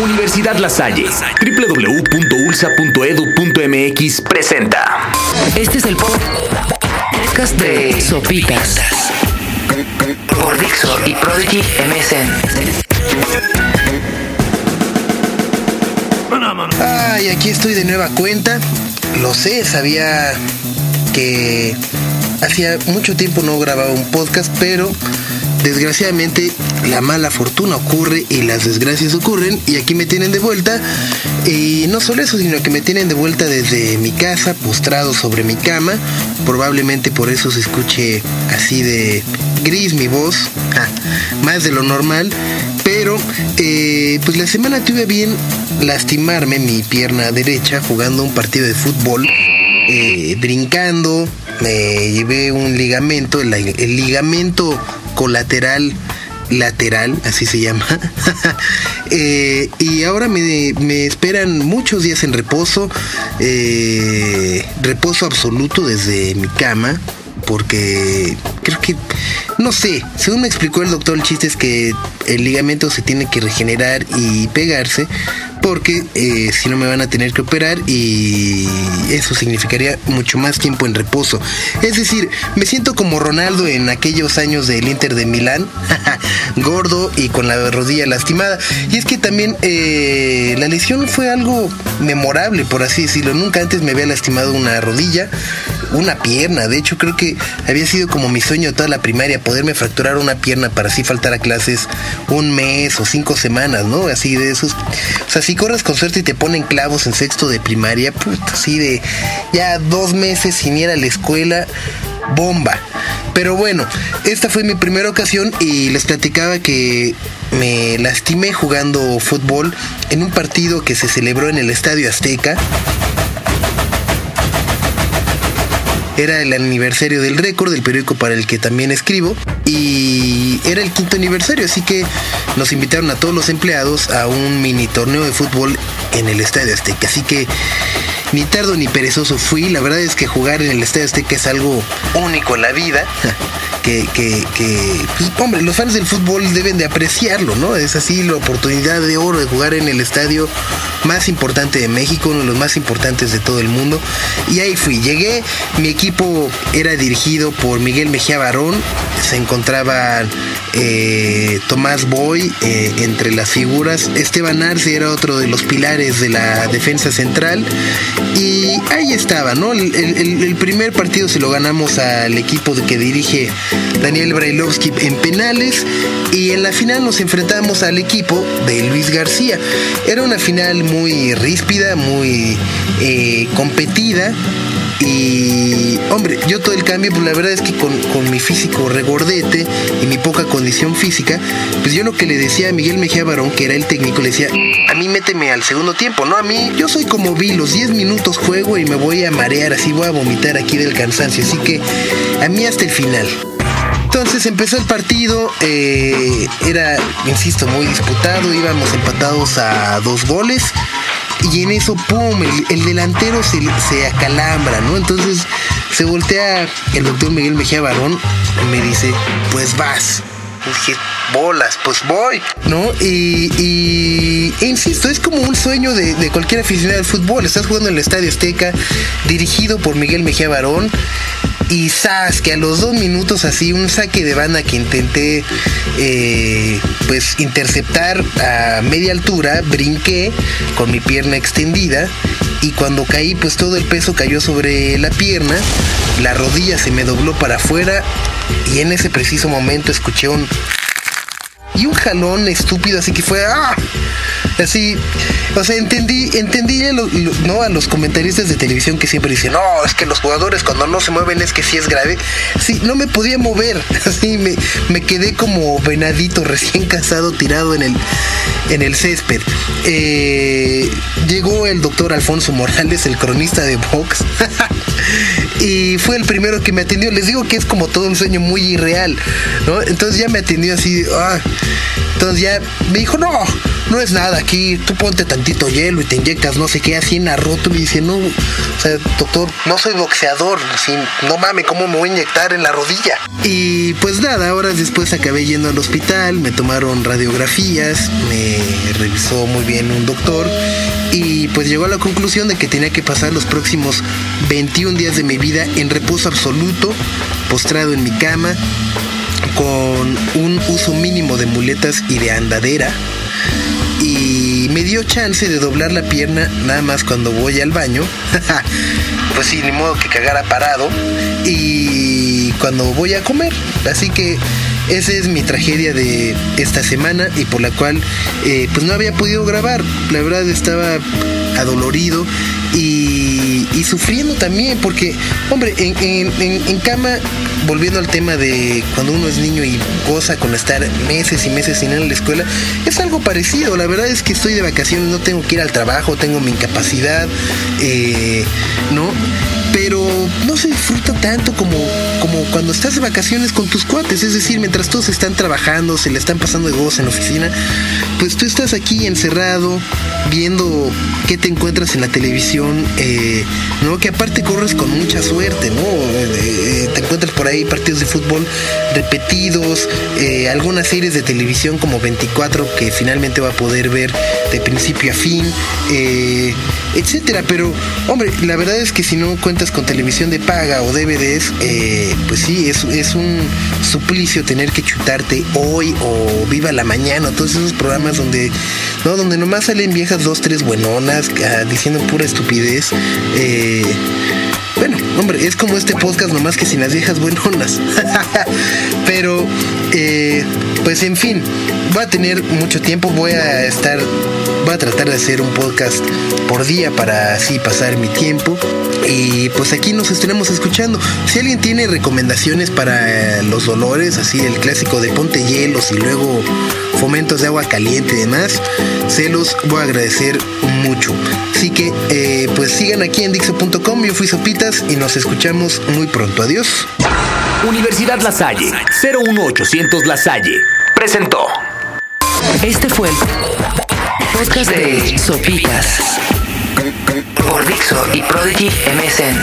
Universidad La Salle, www.ulsa.edu.mx presenta. Este es el podcast de Sopitas por Dixo y Prodigy MSN. Ay, aquí estoy de nueva cuenta. Lo sé, sabía que hacía mucho tiempo no grababa un podcast, pero desgraciadamente la mala fortuna ocurre y las desgracias ocurren y aquí me tienen de vuelta y no solo eso sino que me tienen de vuelta desde mi casa postrado sobre mi cama. Probablemente por eso se escuche así de gris mi voz más de lo normal pero eh, pues la semana tuve bien lastimarme mi pierna derecha jugando un partido de fútbol eh, brincando me llevé un ligamento el, el ligamento colateral lateral, así se llama. eh, y ahora me, me, esperan muchos días en reposo, eh, reposo absoluto desde mi cama, porque creo que, no sé, según me explicó el doctor, el chiste es que el ligamento se tiene que regenerar y pegarse, porque eh, si no me van a tener que operar y eso significaría mucho más tiempo en reposo. Es decir, me siento como Ronaldo en aquellos años del Inter de Milán, gordo y con la rodilla lastimada. Y es que también eh, la lesión fue algo memorable, por así decirlo. Nunca antes me había lastimado una rodilla, una pierna. De hecho, creo que había sido como mi sueño toda la primaria, poderme fracturar una pierna para así faltar a clases un mes o cinco semanas, ¿no? Así de esos. O sea, si corres con suerte y te ponen clavos en sexto de primaria, puta, así de ya dos meses sin ir a la escuela, bomba. Pero bueno, esta fue mi primera ocasión y les platicaba que me lastimé jugando fútbol en un partido que se celebró en el Estadio Azteca. Era el aniversario del récord, del periódico para el que también escribo. Y era el quinto aniversario, así que nos invitaron a todos los empleados a un mini torneo de fútbol en el Estadio Azteca. Así que ni tardo ni perezoso fui. La verdad es que jugar en el Estadio Azteca es algo único en la vida. Que, que, que pues, hombre, los fans del fútbol deben de apreciarlo, ¿no? Es así la oportunidad de oro de jugar en el estadio más importante de México, uno de los más importantes de todo el mundo. Y ahí fui, llegué, mi equipo era dirigido por Miguel Mejía Barón, se encontraba eh, Tomás Boy eh, entre las figuras, Esteban Arce era otro de los pilares de la defensa central. Y ahí estaba, ¿no? El, el, el primer partido se lo ganamos al equipo que dirige Daniel Brailovsky en penales y en la final nos enfrentamos al equipo de Luis García. Era una final muy ríspida, muy eh, competida. Y hombre, yo todo el cambio, pues la verdad es que con, con, mi físico regordete y mi poca condición física, pues yo lo que le decía a Miguel Mejía Barón, que era el técnico, le decía, a mí méteme al segundo tiempo, ¿no? A mí, yo soy como vi, los 10 minutos juego y me voy a marear, así voy a vomitar aquí del cansancio, así que a mí hasta el final. Entonces empezó el partido, eh, era, insisto, muy disputado, íbamos empatados a dos goles y en eso, ¡pum!, el, el delantero se, se, acalambra, ¿no? Entonces se voltea el doctor Miguel Mejía Barón y me dice, pues vas. Dije, bolas, pues voy, ¿no? Y, y e insisto, es como un sueño de, de, cualquier aficionado al fútbol. Estás jugando en el Estadio Azteca, dirigido por Miguel Mejía Barón. Y sabes que a los dos minutos así, un saque de banda que intenté eh, pues interceptar a media altura, brinqué con mi pierna extendida y cuando caí pues todo el peso cayó sobre la pierna, la rodilla se me dobló para afuera y en ese preciso momento escuché un y un jalón estúpido así que fue ¡ah! así o sea entendí entendí lo, lo, no a los comentaristas de televisión que siempre dicen no es que los jugadores cuando no se mueven es que sí es grave sí no me podía mover así me, me quedé como venadito recién casado tirado en el en el césped. Eh, llegó el doctor Alfonso Morales el cronista de Vox y fue el primero que me atendió. Les digo que es como todo un sueño muy irreal, ¿no? Entonces ya me atendió así, ah. entonces ya me dijo, no, no es nada aquí, tú ponte tantito hielo y te inyectas no sé qué, así en rótula y dice, no, o sea, doctor, no soy boxeador, así, no mames, ¿cómo me voy a inyectar en la rodilla? Y pues nada, horas después acabé yendo al hospital, me tomaron radiografías, me revisó muy bien un doctor y pues llegó a la conclusión de que tenía que pasar los próximos 21 días de mi vida en reposo absoluto, postrado en mi cama, con un uso mínimo de muletas y de andadera. Y me dio chance de doblar la pierna nada más cuando voy al baño. pues sí, ni modo que cagara parado. Y cuando voy a comer. Así que esa es mi tragedia de esta semana y por la cual eh, pues no había podido grabar. La verdad estaba adolorido y, sufriendo también porque, hombre, en, en, en, cama, volviendo al tema de cuando uno es niño y goza con estar meses y meses sin ir a la escuela, es algo parecido. La verdad es que estoy de vacaciones, no tengo que ir al trabajo, tengo mi incapacidad, eh, ¿no? Pero no se disfruta tanto como, como cuando estás de vacaciones con tus cuates. Es decir, mientras todos están trabajando, se le están pasando de gozo en la oficina, pues tú estás aquí encerrado, viendo qué te encuentras en la televisión, eh, ¿no? Que aparte corres con mucha suerte, ¿no? Eh, te encuentras por ahí partidos de fútbol repetidos, eh, algunas series de televisión como 24 que finalmente va a poder ver de principio a fin, etcétera. Pero, hombre, la verdad es que si no cuentas con televisión de paga o DVDs, eh, pues sí, es, es un suplicio tener que chutarte hoy o Viva la Mañana, todos esos programas donde, no, donde nomás salen dos, tres buenonas ah, diciendo pura estupidez. Eh, bueno, hombre, es como este podcast nomás que sin las viejas buenonas. Pero, eh, pues en fin, voy a tener mucho tiempo, voy a estar, voy a tratar de hacer un podcast por día para así pasar mi tiempo. Y pues aquí nos estaremos escuchando. Si alguien tiene recomendaciones para los dolores, así el clásico de ponte hielos y luego fomentos de agua caliente y demás, se los voy a agradecer mucho. Así que eh, pues sigan aquí en Dixo.com, yo fui Sopitas y nos escuchamos muy pronto. Adiós. Universidad La Salle, 01800 La Salle, presentó. Este fue el podcast de Sopitas por Dixo y Prodigy MSN.